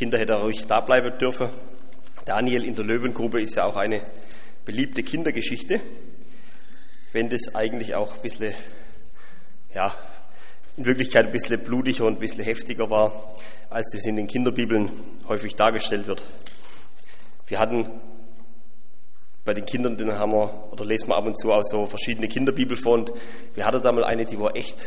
Kinder hätte ruhig da bleiben dürfen. Daniel in der Löwengrube ist ja auch eine beliebte Kindergeschichte, wenn das eigentlich auch ein bisschen, ja, in Wirklichkeit ein bisschen blutiger und ein bisschen heftiger war, als es in den Kinderbibeln häufig dargestellt wird. Wir hatten bei den Kindern, den haben wir, oder lesen wir ab und zu auch so verschiedene Kinderbibel vor und wir hatten da mal eine, die war echt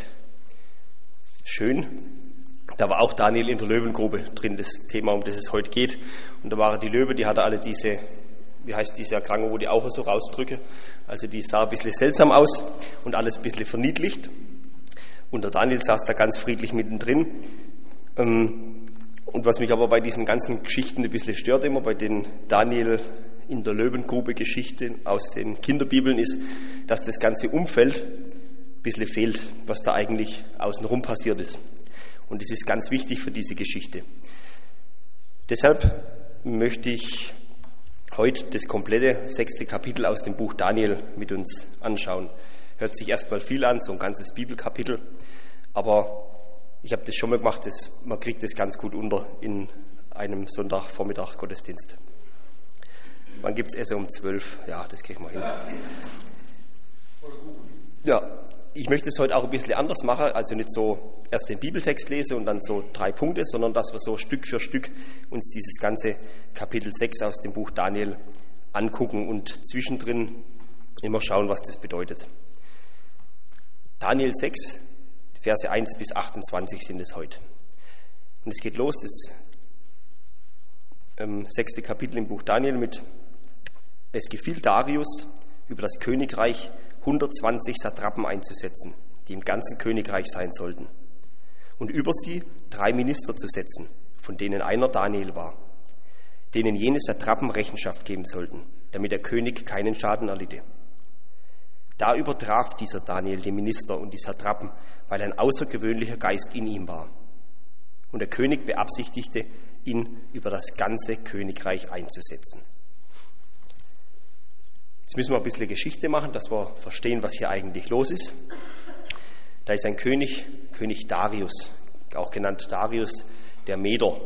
schön. Da war auch Daniel in der Löwengrube drin, das Thema, um das es heute geht. Und da waren die Löwe, die hatte alle diese, wie heißt diese Erkrankung, wo die Augen so rausdrücke. Also die sah ein bisschen seltsam aus und alles ein bisschen verniedlicht. Und der Daniel saß da ganz friedlich mittendrin. Ähm, und was mich aber bei diesen ganzen Geschichten ein bisschen stört immer, bei den Daniel in der Löwengrube Geschichte aus den Kinderbibeln, ist, dass das ganze Umfeld ein bisschen fehlt, was da eigentlich außenrum passiert ist. Und das ist ganz wichtig für diese Geschichte. Deshalb möchte ich heute das komplette sechste Kapitel aus dem Buch Daniel mit uns anschauen. Hört sich erstmal viel an, so ein ganzes Bibelkapitel, aber ich habe das schon mal gemacht, das, man kriegt das ganz gut unter in einem Sonntagvormittag Gottesdienst. Wann gibt es Essen um zwölf? Ja, das kriegen wir hin. Ja, ich möchte es heute auch ein bisschen anders machen, also nicht so erst den Bibeltext lese und dann so drei Punkte, sondern dass wir so Stück für Stück uns dieses ganze Kapitel 6 aus dem Buch Daniel angucken und zwischendrin immer schauen, was das bedeutet. Daniel 6, Verse 1 bis 28 sind es heute. Und es geht los, das ähm, sechste Kapitel im Buch Daniel mit Es gefiel Darius über das Königreich 120 Satrapen einzusetzen, die im ganzen Königreich sein sollten, und über sie drei Minister zu setzen, von denen einer Daniel war, denen jene Satrapen Rechenschaft geben sollten, damit der König keinen Schaden erlitte. Da übertraf dieser Daniel die Minister und die Satrapen, weil ein außergewöhnlicher Geist in ihm war. Und der König beabsichtigte, ihn über das ganze Königreich einzusetzen. Jetzt müssen wir ein bisschen Geschichte machen, dass wir verstehen, was hier eigentlich los ist. Da ist ein König, König Darius, auch genannt Darius der Meder.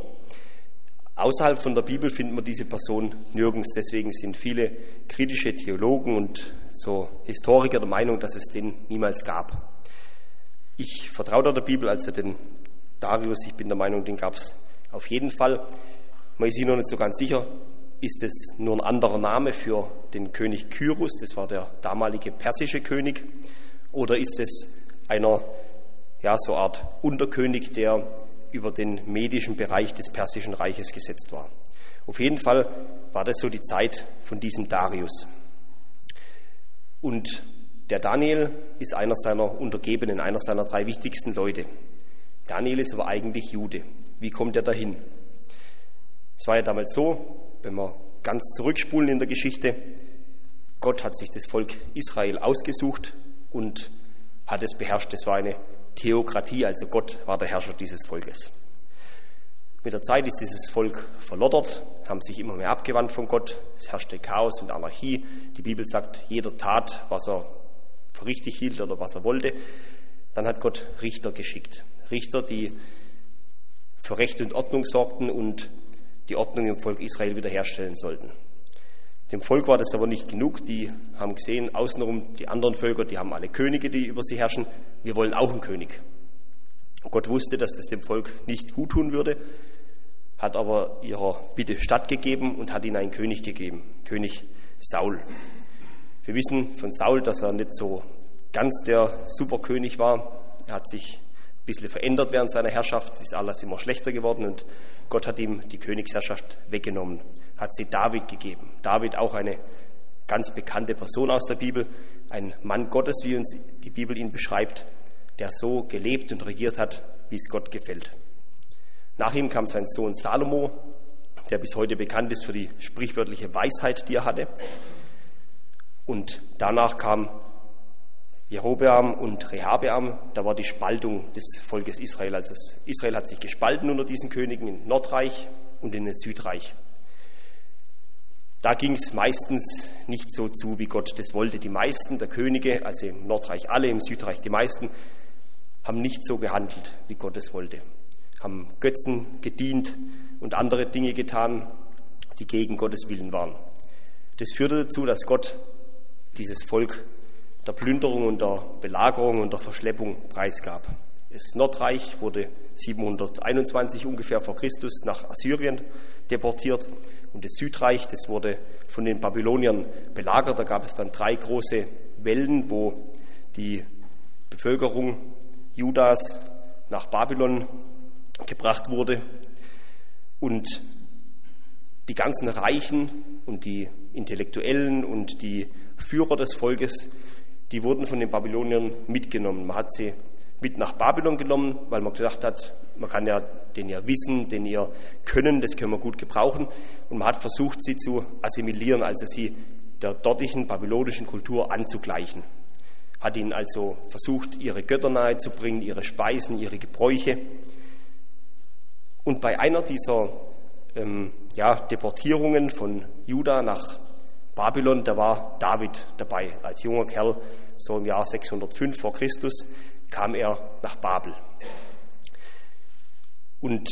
Außerhalb von der Bibel findet man diese Person nirgends. Deswegen sind viele kritische Theologen und so Historiker der Meinung, dass es den niemals gab. Ich vertraue der Bibel, also den Darius, ich bin der Meinung, den gab es auf jeden Fall. Man ist sich noch nicht so ganz sicher, ist es nur ein anderer Name für den König Kyrus, das war der damalige persische König, oder ist es einer, ja, so Art Unterkönig, der über den medischen Bereich des persischen Reiches gesetzt war. Auf jeden Fall war das so die Zeit von diesem Darius. Und der Daniel ist einer seiner Untergebenen, einer seiner drei wichtigsten Leute. Daniel ist aber eigentlich Jude. Wie kommt er dahin? Es war ja damals so, wenn wir ganz zurückspulen in der Geschichte, Gott hat sich das Volk Israel ausgesucht und hat es beherrscht. Es war eine Theokratie, also Gott war der Herrscher dieses Volkes. Mit der Zeit ist dieses Volk verloddert, haben sich immer mehr abgewandt von Gott. Es herrschte Chaos und Anarchie. Die Bibel sagt, jeder tat, was er für richtig hielt oder was er wollte. Dann hat Gott Richter geschickt. Richter, die für Recht und Ordnung sorgten und die Ordnung im Volk Israel wiederherstellen sollten. Dem Volk war das aber nicht genug. Die haben gesehen, außenrum die anderen Völker, die haben alle Könige, die über sie herrschen. Wir wollen auch einen König. Gott wusste, dass das dem Volk nicht gut tun würde, hat aber ihrer Bitte stattgegeben und hat ihnen einen König gegeben, König Saul. Wir wissen von Saul, dass er nicht so ganz der Superkönig war. Er hat sich bisschen verändert während seiner Herrschaft, es ist alles immer schlechter geworden und Gott hat ihm die Königsherrschaft weggenommen, hat sie David gegeben. David auch eine ganz bekannte Person aus der Bibel, ein Mann Gottes, wie uns die Bibel ihn beschreibt, der so gelebt und regiert hat, wie es Gott gefällt. Nach ihm kam sein Sohn Salomo, der bis heute bekannt ist für die sprichwörtliche Weisheit, die er hatte. Und danach kam Jerobeam und Rehabeam, da war die Spaltung des Volkes Israel. Also Israel hat sich gespalten unter diesen Königen in Nordreich und in den Südreich. Da ging es meistens nicht so zu, wie Gott das wollte. Die meisten der Könige, also im Nordreich alle, im Südreich die meisten, haben nicht so gehandelt, wie Gott es wollte. Haben Götzen gedient und andere Dinge getan, die gegen Gottes Willen waren. Das führte dazu, dass Gott dieses Volk der Plünderung und der Belagerung und der Verschleppung preisgab. Das Nordreich wurde 721 ungefähr vor Christus nach Assyrien deportiert und das Südreich, das wurde von den Babyloniern belagert. Da gab es dann drei große Wellen, wo die Bevölkerung Judas nach Babylon gebracht wurde und die ganzen Reichen und die Intellektuellen und die Führer des Volkes, die wurden von den Babyloniern mitgenommen. Man hat sie mit nach Babylon genommen, weil man gedacht hat, man kann ja den ihr Wissen, den ihr Können, das können wir gut gebrauchen. Und man hat versucht, sie zu assimilieren, also sie der dortigen babylonischen Kultur anzugleichen. Hat ihnen also versucht, ihre Götter nahezubringen, ihre Speisen, ihre Gebräuche. Und bei einer dieser ähm, ja, Deportierungen von Juda nach Babylon, da war David dabei. Als junger Kerl, so im Jahr 605 vor Christus, kam er nach Babel. Und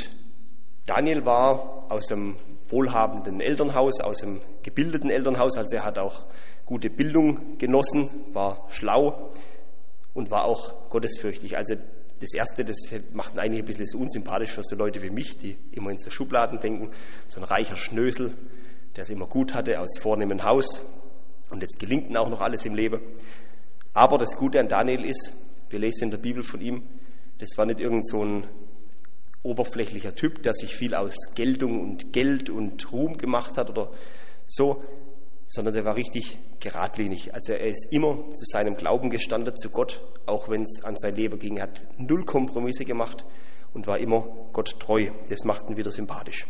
Daniel war aus einem wohlhabenden Elternhaus, aus einem gebildeten Elternhaus, also er hat auch gute Bildung genossen, war schlau und war auch gottesfürchtig. Also das Erste, das macht einige ein bisschen unsympathisch für so Leute wie mich, die immer in so Schubladen denken. So ein reicher Schnösel, der es immer gut hatte, aus vornehmem Haus. Und jetzt gelingt ihm auch noch alles im Leben. Aber das Gute an Daniel ist, wir lesen in der Bibel von ihm, das war nicht irgend so ein oberflächlicher Typ, der sich viel aus Geltung und Geld und Ruhm gemacht hat oder so, sondern der war richtig geradlinig. Also er ist immer zu seinem Glauben gestanden, zu Gott, auch wenn es an sein Leben ging. Er hat null Kompromisse gemacht und war immer Gott treu. Das macht ihn wieder sympathisch.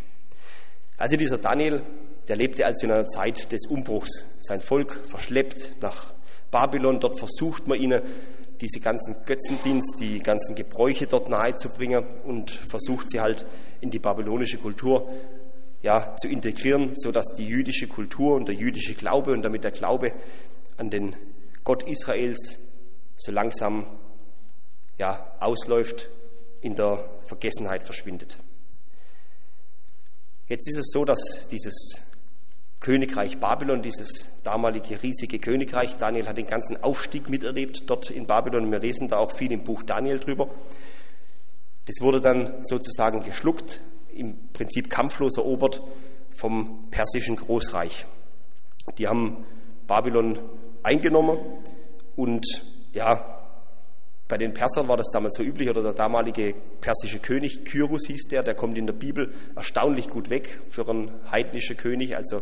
Also dieser Daniel, der lebte also in einer Zeit des Umbruchs. Sein Volk verschleppt nach Babylon. Dort versucht man ihnen diese ganzen Götzendienst, die ganzen Gebräuche dort nahezubringen und versucht sie halt in die babylonische Kultur ja, zu integrieren, sodass die jüdische Kultur und der jüdische Glaube und damit der Glaube an den Gott Israels so langsam ja, ausläuft, in der Vergessenheit verschwindet. Jetzt ist es so, dass dieses Königreich Babylon, dieses damalige riesige Königreich, Daniel hat den ganzen Aufstieg miterlebt dort in Babylon. Wir lesen da auch viel im Buch Daniel drüber. Das wurde dann sozusagen geschluckt, im Prinzip kampflos erobert vom persischen Großreich. Die haben Babylon eingenommen und ja, bei den Persern war das damals so üblich, oder der damalige persische König, Kyrus hieß der, der kommt in der Bibel erstaunlich gut weg für einen heidnischen König. Also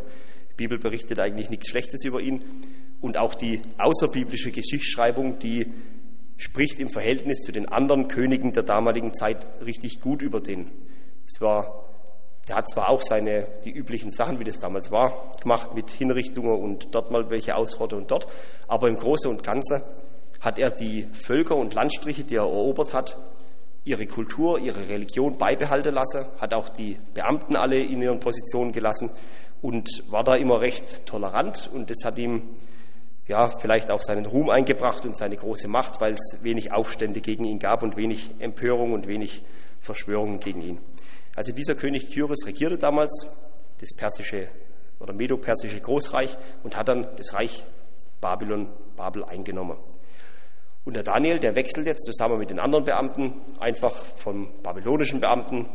die Bibel berichtet eigentlich nichts Schlechtes über ihn. Und auch die außerbiblische Geschichtsschreibung, die spricht im Verhältnis zu den anderen Königen der damaligen Zeit richtig gut über den. Es war, der hat zwar auch seine, die üblichen Sachen, wie das damals war, gemacht mit Hinrichtungen und dort mal welche Ausrotte und dort, aber im Großen und Ganzen hat er die Völker und Landstriche, die er erobert hat, ihre Kultur, ihre Religion beibehalten lassen, hat auch die Beamten alle in ihren Positionen gelassen und war da immer recht tolerant und das hat ihm ja vielleicht auch seinen Ruhm eingebracht und seine große Macht, weil es wenig Aufstände gegen ihn gab und wenig Empörung und wenig Verschwörungen gegen ihn. Also dieser König Kyros regierte damals das persische oder medo-persische Großreich und hat dann das Reich Babylon, Babel eingenommen. Und der Daniel, der wechselt jetzt zusammen mit den anderen Beamten einfach vom babylonischen Beamten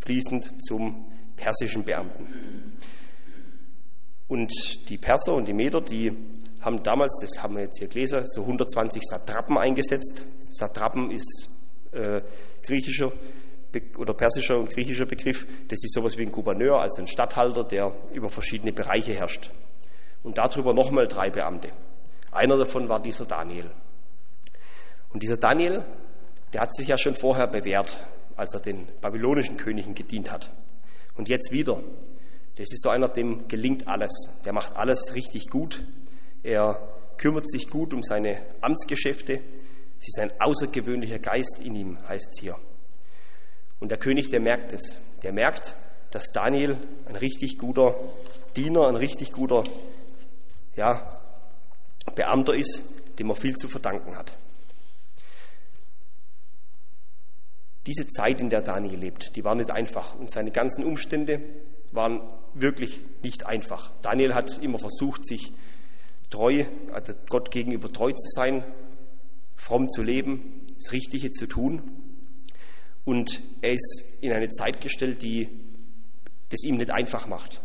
fließend zum persischen Beamten. Und die Perser und die Meder, die haben damals, das haben wir jetzt hier gelesen, so 120 Satrapen eingesetzt. Satrapen ist äh, griechischer oder persischer und griechischer Begriff. Das ist sowas wie ein Gouverneur, also ein Statthalter, der über verschiedene Bereiche herrscht. Und darüber nochmal drei Beamte. Einer davon war dieser Daniel. Und dieser Daniel, der hat sich ja schon vorher bewährt, als er den babylonischen Königen gedient hat. Und jetzt wieder. Das ist so einer, dem gelingt alles. Der macht alles richtig gut. Er kümmert sich gut um seine Amtsgeschäfte. Es ist ein außergewöhnlicher Geist in ihm, heißt es hier. Und der König, der merkt es. Der merkt, dass Daniel ein richtig guter Diener, ein richtig guter ja, Beamter ist, dem er viel zu verdanken hat. Diese Zeit, in der Daniel lebt, die war nicht einfach und seine ganzen Umstände waren wirklich nicht einfach. Daniel hat immer versucht, sich treu, also Gott gegenüber treu zu sein, fromm zu leben, das Richtige zu tun. Und er ist in eine Zeit gestellt, die das ihm nicht einfach macht.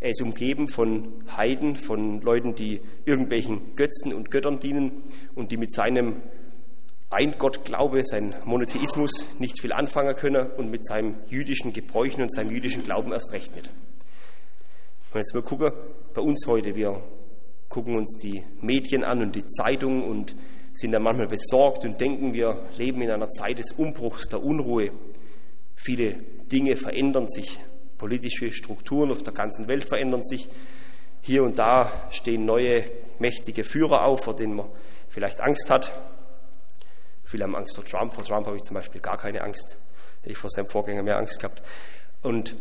Er ist umgeben von Heiden, von Leuten, die irgendwelchen Götzen und Göttern dienen und die mit seinem Ein-Gott-Glaube, seinem Monotheismus nicht viel anfangen können und mit seinem jüdischen Gebräuchen und seinem jüdischen Glauben erst recht nicht. Und jetzt mal gucken, bei uns heute, wir gucken uns die Medien an und die Zeitung und sind dann manchmal besorgt und denken, wir leben in einer Zeit des Umbruchs, der Unruhe. Viele Dinge verändern sich, politische Strukturen auf der ganzen Welt verändern sich. Hier und da stehen neue mächtige Führer auf, vor denen man vielleicht Angst hat. Viele haben Angst vor Trump. Vor Trump habe ich zum Beispiel gar keine Angst. Ich vor seinem Vorgänger mehr Angst gehabt. Und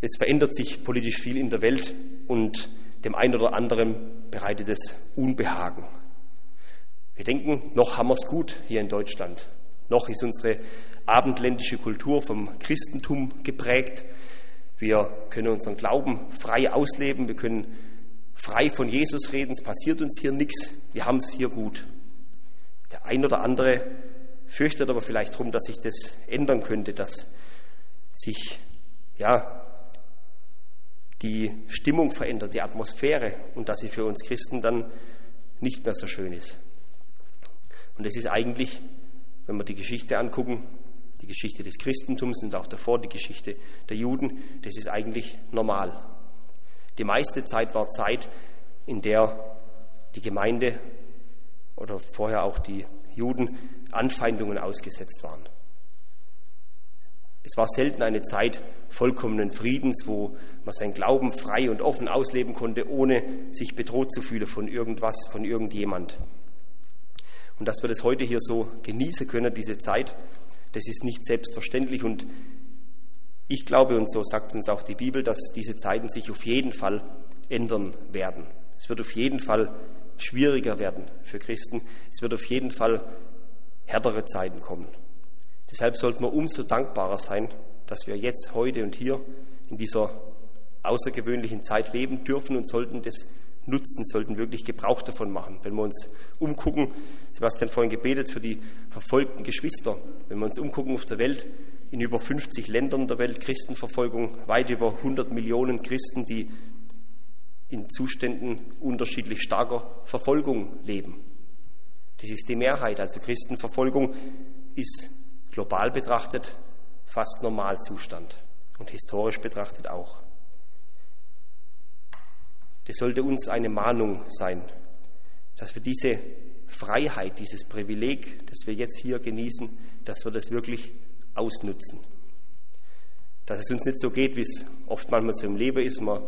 es verändert sich politisch viel in der Welt und dem einen oder anderen bereitet es Unbehagen. Wir denken, noch haben wir es gut hier in Deutschland. Noch ist unsere abendländische Kultur vom Christentum geprägt. Wir können unseren Glauben frei ausleben. Wir können frei von Jesus reden. Es passiert uns hier nichts. Wir haben es hier gut. Der ein oder andere fürchtet aber vielleicht darum, dass sich das ändern könnte, dass sich ja, die Stimmung verändert, die Atmosphäre und dass sie für uns Christen dann nicht mehr so schön ist. Und es ist eigentlich, wenn wir die Geschichte angucken, die Geschichte des Christentums und auch davor die Geschichte der Juden, das ist eigentlich normal. Die meiste Zeit war Zeit, in der die Gemeinde oder vorher auch die Juden Anfeindungen ausgesetzt waren. Es war selten eine Zeit vollkommenen Friedens, wo man seinen Glauben frei und offen ausleben konnte, ohne sich bedroht zu fühlen von irgendwas, von irgendjemand. Und dass wir das heute hier so genießen können, diese Zeit, das ist nicht selbstverständlich. Und ich glaube, und so sagt uns auch die Bibel, dass diese Zeiten sich auf jeden Fall ändern werden. Es wird auf jeden Fall schwieriger werden für Christen. Es wird auf jeden Fall härtere Zeiten kommen. Deshalb sollten wir umso dankbarer sein, dass wir jetzt, heute und hier in dieser außergewöhnlichen Zeit leben dürfen und sollten das nutzen, sollten wirklich Gebrauch davon machen. Wenn wir uns umgucken, Sebastian vorhin gebetet für die verfolgten Geschwister, wenn wir uns umgucken auf der Welt, in über 50 Ländern der Welt Christenverfolgung, weit über 100 Millionen Christen, die in Zuständen unterschiedlich starker Verfolgung leben. Das ist die Mehrheit. Also Christenverfolgung ist global betrachtet fast Normalzustand und historisch betrachtet auch. Das sollte uns eine Mahnung sein, dass wir diese Freiheit, dieses Privileg, das wir jetzt hier genießen, dass wir das wirklich ausnutzen. Dass es uns nicht so geht, wie es oft manchmal so im Leben ist. Man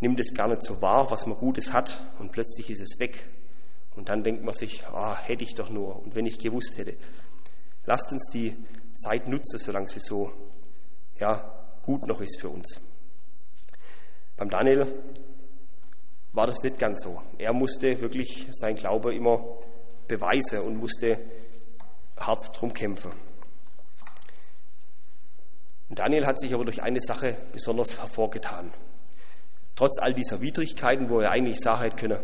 nimmt es gar nicht so wahr, was man Gutes hat, und plötzlich ist es weg. Und dann denkt man sich, ah, hätte ich doch nur, und wenn ich gewusst hätte. Lasst uns die Zeit nutzen, solange sie so ja, gut noch ist für uns. Beim Daniel war das nicht ganz so. Er musste wirklich sein Glaube immer beweisen und musste hart drum kämpfen. Und Daniel hat sich aber durch eine Sache besonders hervorgetan. Trotz all dieser Widrigkeiten, wo er eigentlich sagen hätte können,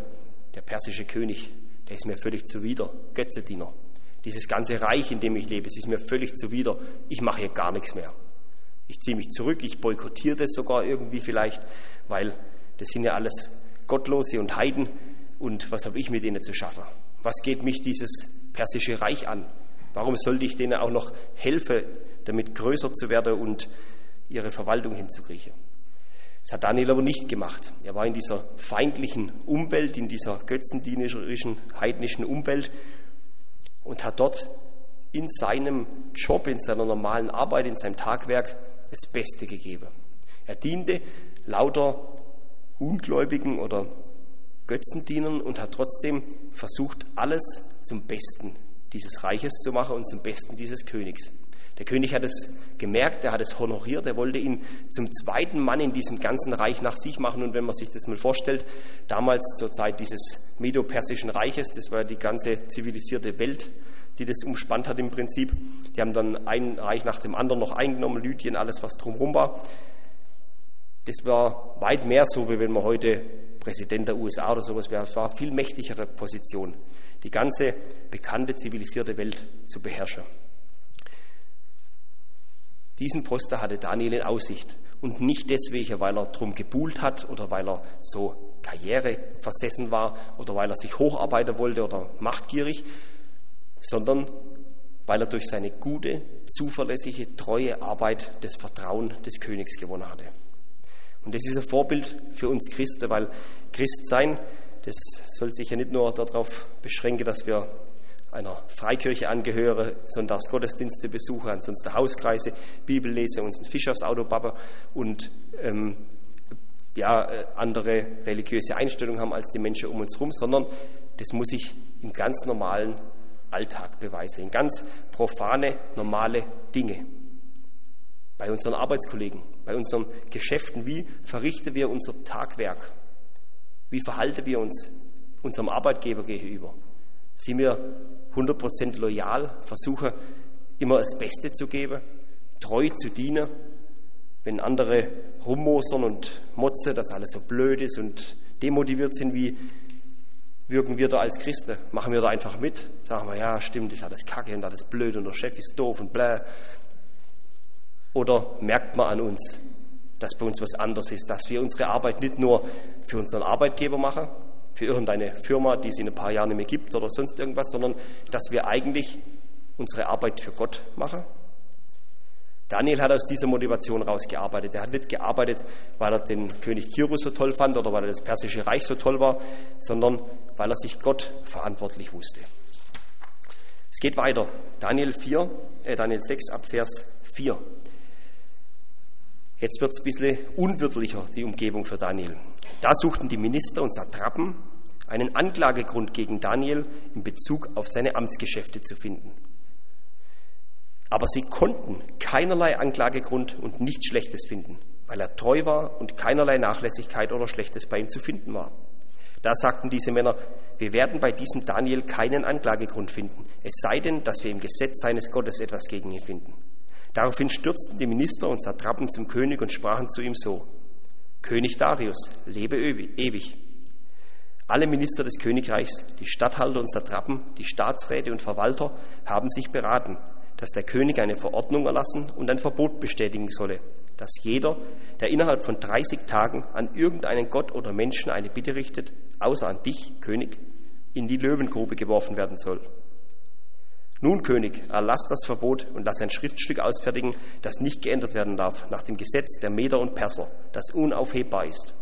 der persische König, der ist mir völlig zuwider, Götzediener. Dieses ganze Reich, in dem ich lebe, es ist mir völlig zuwider. Ich mache hier gar nichts mehr. Ich ziehe mich zurück, ich boykottiere das sogar irgendwie vielleicht, weil das sind ja alles Gottlose und Heiden und was habe ich mit denen zu schaffen? Was geht mich dieses persische Reich an? Warum sollte ich denen auch noch helfen, damit größer zu werden und ihre Verwaltung hinzukriegen? Das hat Daniel aber nicht gemacht. Er war in dieser feindlichen Umwelt, in dieser götzendienerischen, heidnischen Umwelt und hat dort in seinem Job, in seiner normalen Arbeit, in seinem Tagwerk das Beste gegeben. Er diente lauter Ungläubigen oder Götzendienern und hat trotzdem versucht, alles zum Besten dieses Reiches zu machen und zum Besten dieses Königs. Der König hat es gemerkt, er hat es honoriert, er wollte ihn zum zweiten Mann in diesem ganzen Reich nach sich machen. Und wenn man sich das mal vorstellt, damals zur Zeit dieses Medo-Persischen Reiches, das war die ganze zivilisierte Welt, die das umspannt hat im Prinzip. Die haben dann ein Reich nach dem anderen noch eingenommen, Lydien, alles was drumherum war. Das war weit mehr so, wie wenn man heute Präsident der USA oder sowas wäre. Es war eine viel mächtigere Position, die ganze bekannte zivilisierte Welt zu beherrschen. Diesen Poster hatte Daniel in Aussicht und nicht deswegen, weil er drum gebuhlt hat oder weil er so Karriere versessen war oder weil er sich hocharbeiten wollte oder machtgierig, sondern weil er durch seine gute, zuverlässige, treue Arbeit das Vertrauen des Königs gewonnen hatte. Und das ist ein Vorbild für uns Christen, weil Christsein, das soll sich ja nicht nur darauf beschränken, dass wir einer Freikirche angehöre, Sonntagsgottesdienste besuche, ansonsten Hauskreise, Bibel lese, uns ein Fisch aufs Auto und ähm, ja, äh, andere religiöse Einstellungen haben als die Menschen um uns herum, sondern das muss ich im ganz normalen Alltag beweisen, in ganz profane, normale Dinge. Bei unseren Arbeitskollegen, bei unseren Geschäften, wie verrichten wir unser Tagwerk? Wie verhalten wir uns unserem Arbeitgeber gegenüber? Sind wir 100% loyal, versuchen immer das Beste zu geben, treu zu dienen, wenn andere rummosern und motzen, dass alles so blöd ist und demotiviert sind, wie wirken wir da als Christen? Machen wir da einfach mit? Sagen wir, ja, stimmt, ist alles kacke und alles blöd und der Chef ist doof und bläh. Oder merkt man an uns, dass bei uns was anderes ist, dass wir unsere Arbeit nicht nur für unseren Arbeitgeber machen, für irgendeine Firma, die es in ein paar Jahren nicht mehr gibt oder sonst irgendwas, sondern dass wir eigentlich unsere Arbeit für Gott machen Daniel hat aus dieser Motivation rausgearbeitet. Er hat nicht gearbeitet, weil er den König Kirus so toll fand oder weil er das persische Reich so toll war, sondern weil er sich Gott verantwortlich wusste. Es geht weiter. Daniel 4, äh Daniel 6 ab Vers 4. Jetzt wird es ein bisschen unwirtlicher, die Umgebung für Daniel. Da suchten die Minister und Satrapen einen Anklagegrund gegen Daniel in Bezug auf seine Amtsgeschäfte zu finden. Aber sie konnten keinerlei Anklagegrund und nichts Schlechtes finden, weil er treu war und keinerlei Nachlässigkeit oder Schlechtes bei ihm zu finden war. Da sagten diese Männer, wir werden bei diesem Daniel keinen Anklagegrund finden, es sei denn, dass wir im Gesetz seines Gottes etwas gegen ihn finden. Daraufhin stürzten die Minister und Satrapen zum König und sprachen zu ihm so, König Darius, lebe ewig. Alle Minister des Königreichs, die Statthalter und Satrapen, die Staatsräte und Verwalter haben sich beraten dass der König eine Verordnung erlassen und ein Verbot bestätigen solle, dass jeder, der innerhalb von 30 Tagen an irgendeinen Gott oder Menschen eine Bitte richtet, außer an dich, König, in die Löwengrube geworfen werden soll. Nun, König, erlass das Verbot und lass ein Schriftstück ausfertigen, das nicht geändert werden darf, nach dem Gesetz der Meder und Perser, das unaufhebbar ist.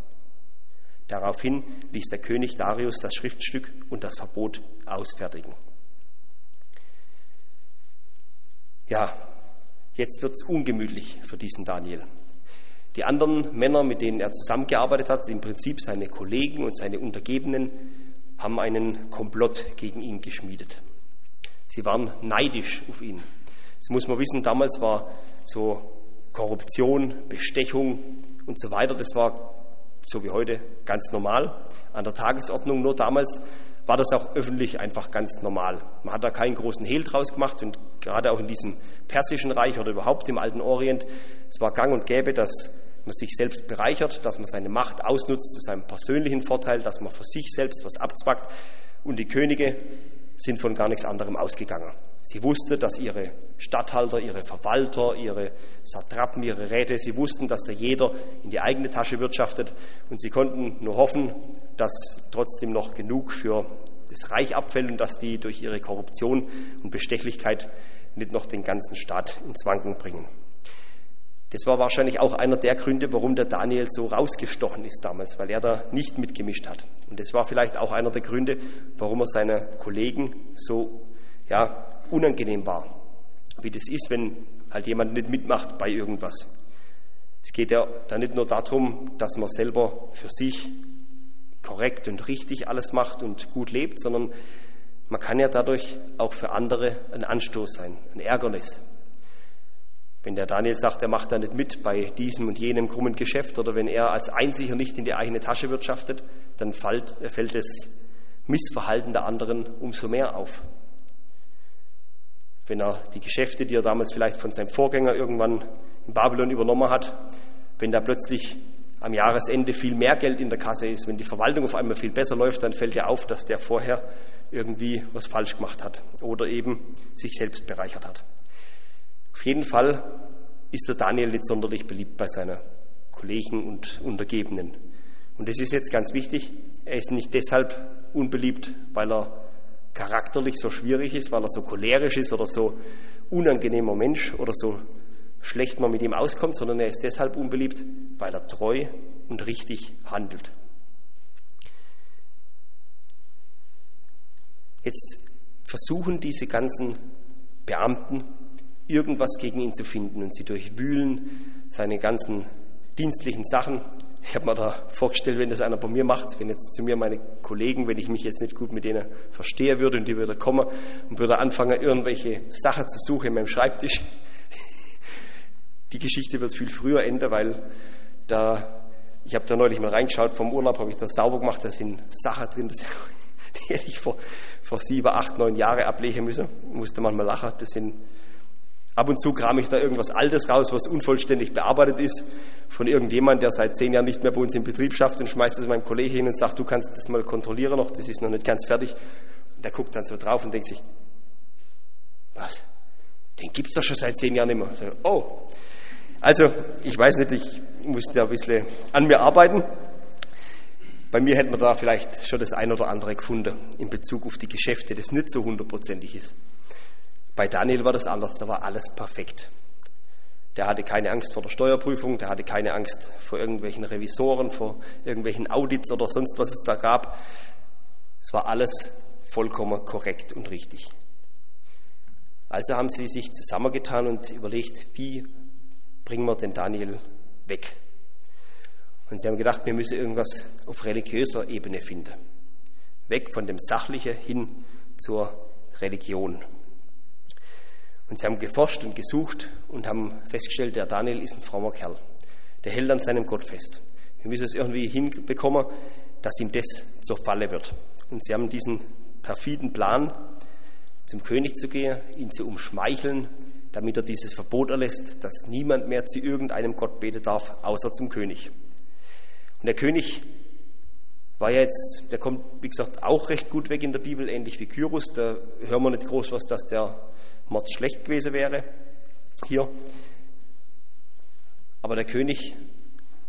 Daraufhin ließ der König Darius das Schriftstück und das Verbot ausfertigen. Ja, jetzt wird es ungemütlich für diesen Daniel. Die anderen Männer, mit denen er zusammengearbeitet hat, im Prinzip seine Kollegen und seine Untergebenen, haben einen Komplott gegen ihn geschmiedet. Sie waren neidisch auf ihn. Das muss man wissen, damals war so Korruption, Bestechung und so weiter, das war so wie heute ganz normal an der Tagesordnung. Nur damals war das auch öffentlich einfach ganz normal. Man hat da keinen großen Hehl draus gemacht und gerade auch in diesem persischen Reich oder überhaupt im alten Orient, es war gang und gäbe, dass man sich selbst bereichert, dass man seine Macht ausnutzt zu seinem persönlichen Vorteil, dass man für sich selbst was abzwackt und die Könige sind von gar nichts anderem ausgegangen. Sie wusste, dass ihre Statthalter, ihre Verwalter, ihre Satrapen, ihre Räte, sie wussten, dass da jeder in die eigene Tasche wirtschaftet und sie konnten nur hoffen, dass trotzdem noch genug für das Reich abfällt und dass die durch ihre Korruption und Bestechlichkeit nicht noch den ganzen Staat ins Wanken bringen. Das war wahrscheinlich auch einer der Gründe, warum der Daniel so rausgestochen ist damals, weil er da nicht mitgemischt hat. Und das war vielleicht auch einer der Gründe, warum er seine Kollegen so ja, unangenehm war. Wie das ist, wenn halt jemand nicht mitmacht bei irgendwas. Es geht ja da nicht nur darum, dass man selber für sich korrekt und richtig alles macht und gut lebt, sondern man kann ja dadurch auch für andere ein Anstoß sein, ein Ärgernis. Wenn der Daniel sagt, er macht da nicht mit bei diesem und jenem krummen Geschäft oder wenn er als Einziger nicht in die eigene Tasche wirtschaftet, dann fällt, fällt das Missverhalten der anderen umso mehr auf. Wenn er die Geschäfte, die er damals vielleicht von seinem Vorgänger irgendwann in Babylon übernommen hat, wenn da plötzlich am Jahresende viel mehr Geld in der Kasse ist, wenn die Verwaltung auf einmal viel besser läuft, dann fällt ja auf, dass der vorher irgendwie was falsch gemacht hat oder eben sich selbst bereichert hat. Auf jeden Fall ist der Daniel nicht sonderlich beliebt bei seinen Kollegen und Untergebenen. Und das ist jetzt ganz wichtig. Er ist nicht deshalb unbeliebt, weil er charakterlich so schwierig ist, weil er so cholerisch ist oder so unangenehmer Mensch oder so schlecht man mit ihm auskommt, sondern er ist deshalb unbeliebt, weil er treu und richtig handelt. Jetzt versuchen diese ganzen Beamten irgendwas gegen ihn zu finden und sie durchwühlen seine ganzen dienstlichen Sachen. Ich habe mir da vorgestellt, wenn das einer bei mir macht, wenn jetzt zu mir meine Kollegen, wenn ich mich jetzt nicht gut mit denen verstehe würde und die würde kommen und würde anfangen, irgendwelche Sachen zu suchen in meinem Schreibtisch. Die Geschichte wird viel früher enden, weil da, ich habe da neulich mal reingeschaut, vom Urlaub habe ich das sauber gemacht, da sind Sachen drin, das, die hätte ich vor, vor sieben, acht, neun Jahren ablegen müssen. Musste manchmal lachen, das sind Ab und zu kram ich da irgendwas Altes raus, was unvollständig bearbeitet ist, von irgendjemand, der seit zehn Jahren nicht mehr bei uns im Betrieb schafft und schmeißt es meinem Kollegen hin und sagt, du kannst das mal kontrollieren noch, das ist noch nicht ganz fertig. Und der guckt dann so drauf und denkt sich, was? Den gibt es doch schon seit zehn Jahren immer. So, oh, also ich weiß nicht, ich muss da ein bisschen an mir arbeiten. Bei mir hätten wir da vielleicht schon das ein oder andere gefunden in Bezug auf die Geschäfte, das nicht so hundertprozentig ist. Bei Daniel war das anders, da war alles perfekt. Der hatte keine Angst vor der Steuerprüfung, der hatte keine Angst vor irgendwelchen Revisoren, vor irgendwelchen Audits oder sonst was es da gab. Es war alles vollkommen korrekt und richtig. Also haben sie sich zusammengetan und überlegt, wie bringen wir den Daniel weg. Und sie haben gedacht, wir müssen irgendwas auf religiöser Ebene finden. Weg von dem Sachlichen hin zur Religion. Und sie haben geforscht und gesucht und haben festgestellt, der Daniel ist ein frommer Kerl. Der hält an seinem Gott fest. Wir müssen es irgendwie hinbekommen, dass ihm das zur Falle wird. Und sie haben diesen perfiden Plan, zum König zu gehen, ihn zu umschmeicheln, damit er dieses Verbot erlässt, dass niemand mehr zu irgendeinem Gott beten darf, außer zum König. Und der König war ja jetzt, der kommt, wie gesagt, auch recht gut weg in der Bibel, ähnlich wie Kyrus. Da hören wir nicht groß was, dass der Mord schlecht gewesen wäre hier. Aber der König,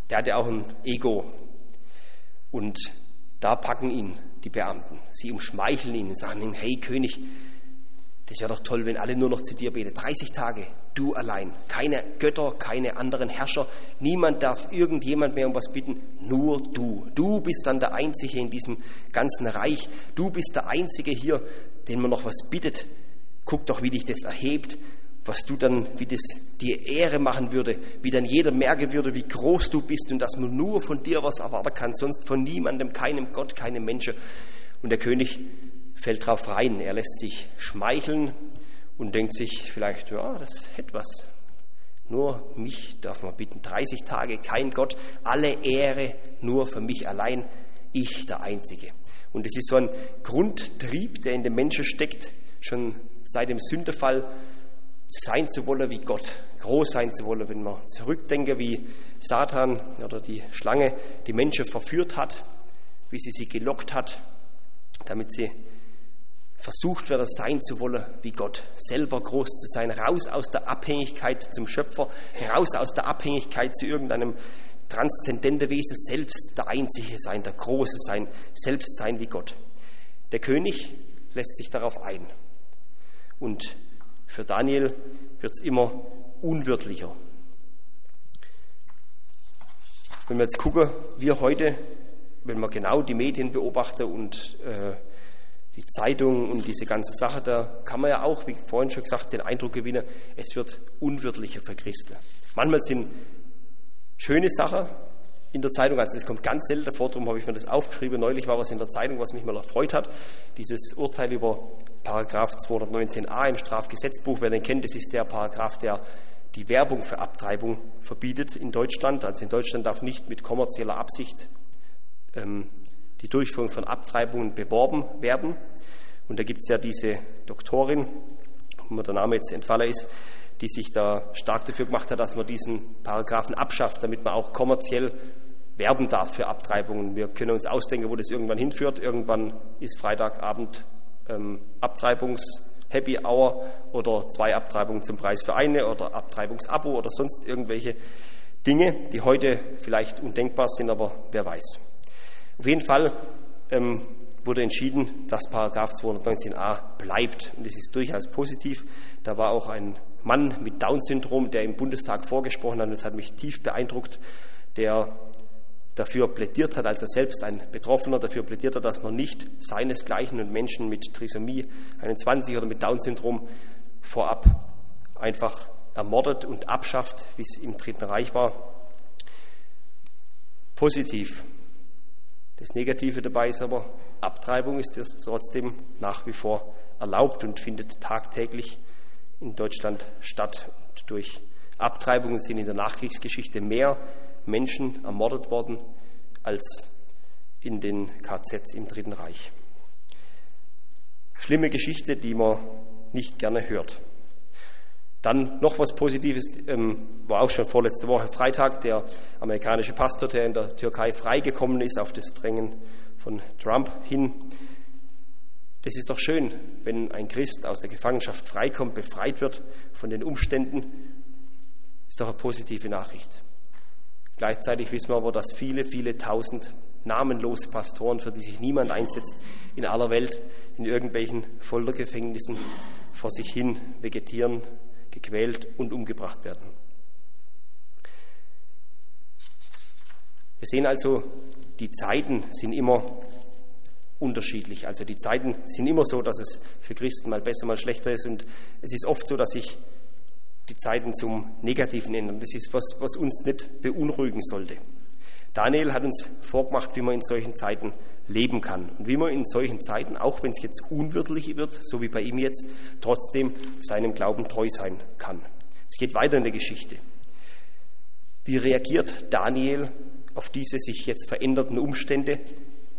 der hatte auch ein Ego. Und da packen ihn die Beamten. Sie umschmeicheln ihn und sagen ihm, hey König, das wäre doch toll, wenn alle nur noch zu dir beten. 30 Tage, du allein. Keine Götter, keine anderen Herrscher. Niemand darf irgendjemand mehr um was bitten. Nur du. Du bist dann der Einzige in diesem ganzen Reich. Du bist der Einzige hier, den man noch was bittet. Guck doch, wie dich das erhebt, was du dann, wie das dir Ehre machen würde, wie dann jeder merken würde, wie groß du bist und dass man nur von dir was erwarten kann, sonst von niemandem, keinem Gott, keinem Menschen. Und der König fällt drauf rein, er lässt sich schmeicheln und denkt sich vielleicht, ja, das hätte was. Nur mich darf man bitten. 30 Tage, kein Gott, alle Ehre nur für mich allein, ich der Einzige. Und es ist so ein Grundtrieb, der in dem Menschen steckt, schon seit dem Sünderfall sein zu wollen wie Gott, groß sein zu wollen, wenn wir zurückdenken, wie Satan oder die Schlange die Menschen verführt hat, wie sie sie gelockt hat, damit sie versucht werden, sein zu wollen wie Gott, selber groß zu sein, raus aus der Abhängigkeit zum Schöpfer, raus aus der Abhängigkeit zu irgendeinem transzendenten Wesen, selbst der Einzige sein, der Große sein, selbst sein wie Gott. Der König lässt sich darauf ein. Und für Daniel wird es immer unwirtlicher. Wenn wir jetzt gucken, wir heute, wenn wir genau die Medien beobachten und äh, die Zeitung und diese ganze Sache, da kann man ja auch, wie vorhin schon gesagt, den Eindruck gewinnen, es wird unwirtlicher für Christen. Manchmal sind schöne Sachen in der Zeitung, also das kommt ganz selten vor, darum habe ich mir das aufgeschrieben. Neulich war was in der Zeitung, was mich mal erfreut hat. Dieses Urteil über Paragraph 219a im Strafgesetzbuch, wer den kennt, das ist der Paragraph, der die Werbung für Abtreibung verbietet in Deutschland. Also in Deutschland darf nicht mit kommerzieller Absicht ähm, die Durchführung von Abtreibungen beworben werden. Und da gibt es ja diese Doktorin, wo mir der Name jetzt entfallen ist, die sich da stark dafür gemacht hat, dass man diesen Paragraphen abschafft, damit man auch kommerziell werben darf für Abtreibungen. Wir können uns ausdenken, wo das irgendwann hinführt. Irgendwann ist Freitagabend ähm, Abtreibungs-Happy Hour oder zwei Abtreibungen zum Preis für eine oder Abtreibungsabo oder sonst irgendwelche Dinge, die heute vielleicht undenkbar sind, aber wer weiß. Auf jeden Fall ähm, wurde entschieden, dass Paragraph 219a bleibt. Und das ist durchaus positiv. Da war auch ein Mann mit Down-Syndrom, der im Bundestag vorgesprochen hat. Das hat mich tief beeindruckt, der dafür plädiert hat, als er selbst ein Betroffener dafür plädiert hat, dass man nicht seinesgleichen und Menschen mit Trisomie 21 oder mit Down-Syndrom vorab einfach ermordet und abschafft, wie es im Dritten Reich war. Positiv. Das Negative dabei ist aber, Abtreibung ist trotzdem nach wie vor erlaubt und findet tagtäglich in Deutschland statt. Und durch Abtreibungen sind in der Nachkriegsgeschichte mehr Menschen ermordet worden als in den KZs im Dritten Reich. Schlimme Geschichte, die man nicht gerne hört. Dann noch was Positives, ähm, war auch schon vorletzte Woche Freitag, der amerikanische Pastor, der in der Türkei freigekommen ist auf das Drängen von Trump hin. Das ist doch schön, wenn ein Christ aus der Gefangenschaft freikommt, befreit wird von den Umständen. Ist doch eine positive Nachricht. Gleichzeitig wissen wir aber, dass viele, viele tausend namenlose Pastoren, für die sich niemand einsetzt, in aller Welt in irgendwelchen Foltergefängnissen vor sich hin vegetieren, gequält und umgebracht werden. Wir sehen also, die Zeiten sind immer unterschiedlich. Also die Zeiten sind immer so, dass es für Christen mal besser, mal schlechter ist. Und es ist oft so, dass sich die Zeiten zum Negativen ändern. Das ist was, was uns nicht beunruhigen sollte. Daniel hat uns vorgemacht, wie man in solchen Zeiten leben kann und wie man in solchen Zeiten, auch wenn es jetzt unwirtlich wird, so wie bei ihm jetzt, trotzdem seinem Glauben treu sein kann. Es geht weiter in der Geschichte. Wie reagiert Daniel auf diese sich jetzt veränderten Umstände,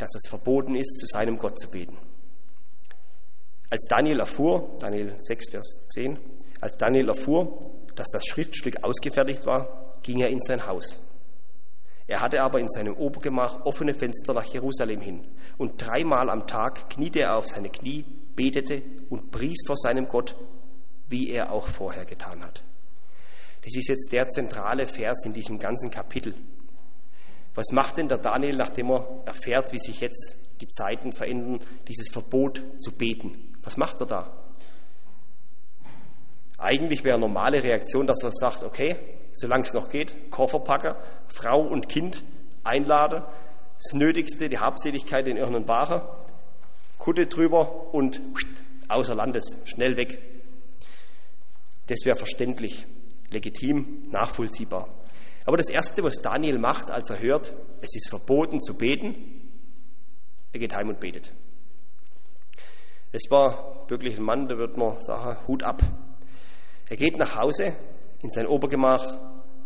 dass es verboten ist, zu seinem Gott zu beten? Als Daniel erfuhr, Daniel 6, Vers 10, als Daniel erfuhr, dass das Schriftstück ausgefertigt war, ging er in sein Haus. Er hatte aber in seinem Obergemach offene Fenster nach Jerusalem hin. Und dreimal am Tag kniete er auf seine Knie, betete und pries vor seinem Gott, wie er auch vorher getan hat. Das ist jetzt der zentrale Vers in diesem ganzen Kapitel. Was macht denn der Daniel, nachdem er erfährt, wie sich jetzt die Zeiten verändern, dieses Verbot zu beten? Was macht er da? Eigentlich wäre eine normale Reaktion, dass er sagt, okay, solange es noch geht, Koffer packe, Frau und Kind einlade, das Nötigste, die Habseligkeit in irgendeinen Wache, Kutte drüber und außer Landes, schnell weg. Das wäre verständlich, legitim, nachvollziehbar. Aber das Erste, was Daniel macht, als er hört, es ist verboten zu beten, er geht heim und betet. Es war wirklich ein Mann, da wird man sagen, Hut ab. Er geht nach Hause in sein Obergemach,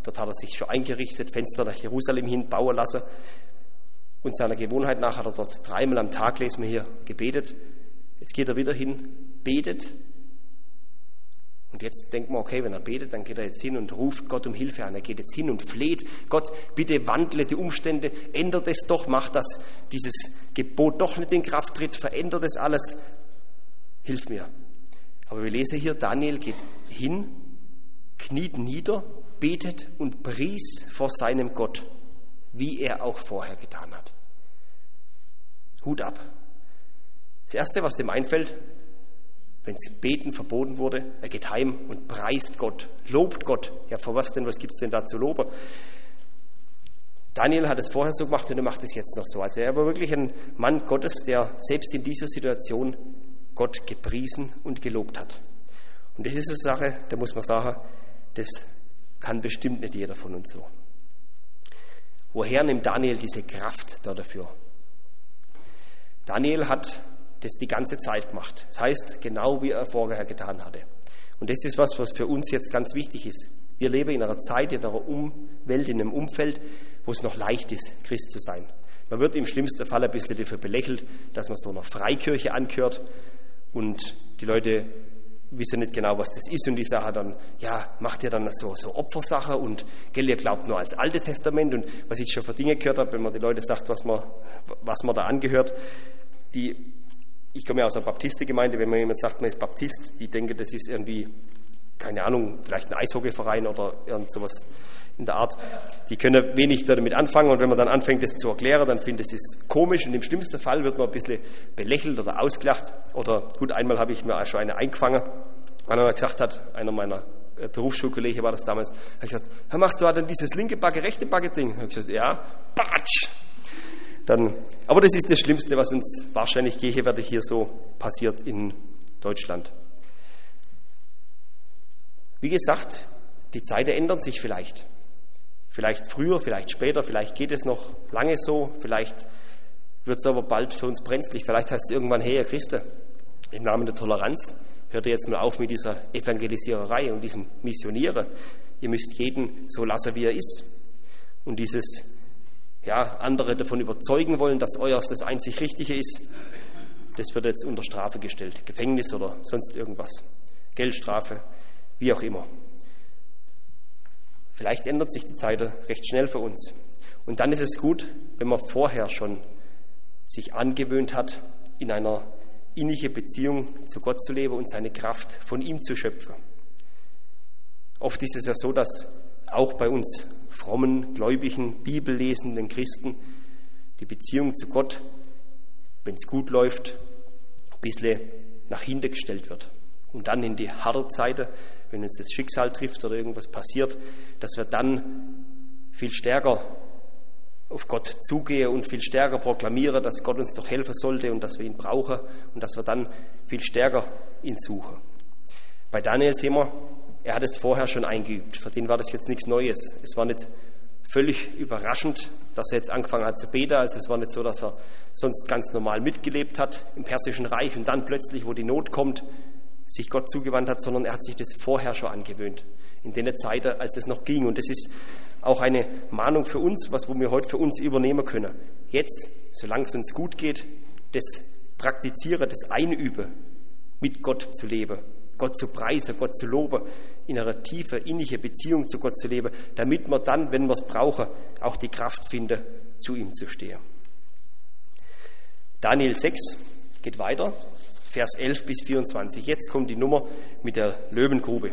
dort hat er sich schon eingerichtet, Fenster nach Jerusalem hin bauen lassen. Und seiner Gewohnheit nach hat er dort dreimal am Tag, lesen wir hier, gebetet. Jetzt geht er wieder hin, betet. Und jetzt denkt man, okay, wenn er betet, dann geht er jetzt hin und ruft Gott um Hilfe an. Er geht jetzt hin und fleht, Gott, bitte wandle die Umstände, ändert es doch, macht das dieses Gebot doch nicht in Kraft tritt, verändert es alles, hilf mir. Aber wir lesen hier, Daniel geht hin, kniet nieder, betet und pries vor seinem Gott, wie er auch vorher getan hat. Hut ab. Das Erste, was dem einfällt, wenn das Beten verboten wurde, er geht heim und preist Gott, lobt Gott. Ja, vor was denn, was gibt es denn da zu loben? Daniel hat es vorher so gemacht und er macht es jetzt noch so. Also er war wirklich ein Mann Gottes, der selbst in dieser Situation Gott gepriesen und gelobt hat. Und das ist eine Sache, da muss man sagen, das kann bestimmt nicht jeder von uns so. Woher nimmt Daniel diese Kraft da dafür? Daniel hat das die ganze Zeit gemacht. Das heißt, genau wie er vorher getan hatte. Und das ist was, was für uns jetzt ganz wichtig ist. Wir leben in einer Zeit, in einer Umwelt, in einem Umfeld, wo es noch leicht ist, Christ zu sein. Man wird im schlimmsten Fall ein bisschen dafür belächelt, dass man so einer Freikirche angehört und die Leute wissen nicht genau, was das ist und die sagen dann, ja, macht ihr dann so, so Opfersache und gell, ihr glaubt nur als Alte Testament und was ich schon für Dinge gehört habe, wenn man die Leute sagt, was man, was man da angehört, die, ich komme ja aus einer Baptistengemeinde, wenn man jemand sagt, man ist Baptist, die denken, das ist irgendwie, keine Ahnung, vielleicht ein Eishockeyverein oder irgend sowas in der Art, die können wenig damit anfangen und wenn man dann anfängt, das zu erklären, dann findet es es komisch und im schlimmsten Fall wird man ein bisschen belächelt oder ausgelacht oder gut, einmal habe ich mir schon eine eingefangen, weil er gesagt hat, einer meiner äh, Berufsschulkollegen war das damals, hat gesagt, machst du denn dieses linke Backe, rechte Backe Ding? Ich gesagt, ja, batsch! Dann, aber das ist das Schlimmste, was uns wahrscheinlich gegenwärtig hier so passiert in Deutschland. Wie gesagt, die Zeiten ändern sich vielleicht. Vielleicht früher, vielleicht später, vielleicht geht es noch lange so, vielleicht wird es aber bald für uns brenzlig. Vielleicht heißt es irgendwann, hey, Herr Christe, im Namen der Toleranz, hört ihr jetzt mal auf mit dieser Evangelisiererei und diesem Missionieren. Ihr müsst jeden so lassen, wie er ist. Und dieses, ja, andere davon überzeugen wollen, dass euers das einzig Richtige ist, das wird jetzt unter Strafe gestellt. Gefängnis oder sonst irgendwas. Geldstrafe, wie auch immer. Vielleicht ändert sich die Zeit recht schnell für uns. Und dann ist es gut, wenn man vorher schon sich angewöhnt hat, in einer innige Beziehung zu Gott zu leben und seine Kraft von ihm zu schöpfen. Oft ist es ja so, dass auch bei uns frommen, gläubigen, bibellesenden Christen die Beziehung zu Gott, wenn es gut läuft, ein bisschen nach hinten gestellt wird. Und dann in die harte Zeiten wenn uns das Schicksal trifft oder irgendwas passiert, dass wir dann viel stärker auf Gott zugehen und viel stärker proklamieren, dass Gott uns doch helfen sollte und dass wir ihn brauchen und dass wir dann viel stärker ihn suchen. Bei Daniel sehen wir, er hat es vorher schon eingeübt. Für den war das jetzt nichts Neues. Es war nicht völlig überraschend, dass er jetzt angefangen hat zu beten. Also es war nicht so, dass er sonst ganz normal mitgelebt hat im Persischen Reich und dann plötzlich, wo die Not kommt, sich Gott zugewandt hat, sondern er hat sich das vorher schon angewöhnt, in der Zeit, als es noch ging. Und das ist auch eine Mahnung für uns, was wir heute für uns übernehmen können. Jetzt, solange es uns gut geht, das Praktizieren, das Einüben, mit Gott zu leben, Gott zu preisen, Gott zu loben, in einer tiefen, innige Beziehung zu Gott zu leben, damit wir dann, wenn wir es brauchen, auch die Kraft finden, zu ihm zu stehen. Daniel 6 geht weiter. Vers 11 bis 24. Jetzt kommt die Nummer mit der Löwengrube.